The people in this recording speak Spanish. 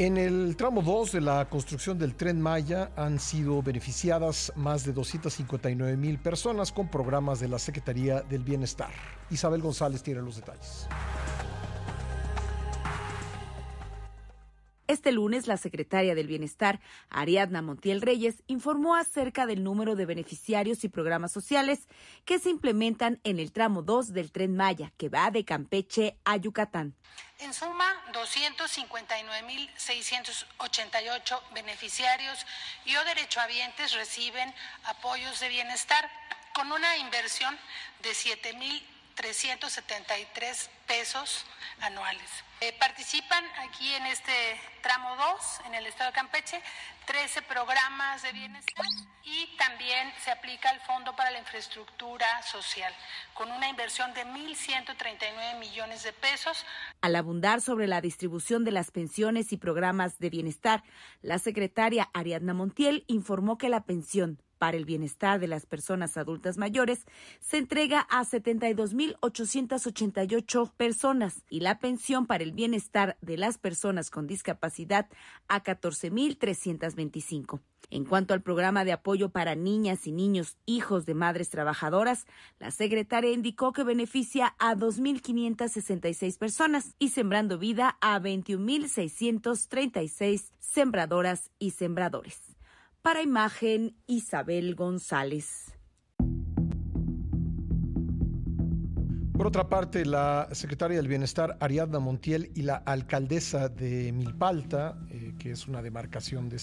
En el tramo 2 de la construcción del tren Maya han sido beneficiadas más de 259 mil personas con programas de la Secretaría del Bienestar. Isabel González tiene los detalles. Este lunes, la secretaria del Bienestar, Ariadna Montiel Reyes, informó acerca del número de beneficiarios y programas sociales que se implementan en el tramo 2 del tren Maya, que va de Campeche a Yucatán. En suma, 259.688 beneficiarios y o derechohabientes reciben apoyos de bienestar con una inversión de 7.373 pesos anuales. Eh, participan aquí en este tramo 2, en el estado de Campeche, 13 programas de bienestar y también se aplica el Fondo para la Infraestructura Social, con una inversión de 1.139 millones de pesos. Al abundar sobre la distribución de las pensiones y programas de bienestar, la secretaria Ariadna Montiel informó que la pensión para el bienestar de las personas adultas mayores se entrega a 72.888 personas y la pensión para el bienestar de las personas con discapacidad a 14.325. En cuanto al programa de apoyo para niñas y niños hijos de madres trabajadoras, la secretaria indicó que beneficia a 2.566 personas y Sembrando Vida a 21.636 sembradoras y sembradores. Para imagen, Isabel González. Por otra parte, la secretaria del Bienestar, Ariadna Montiel, y la alcaldesa de Milpalta, eh, que es una demarcación de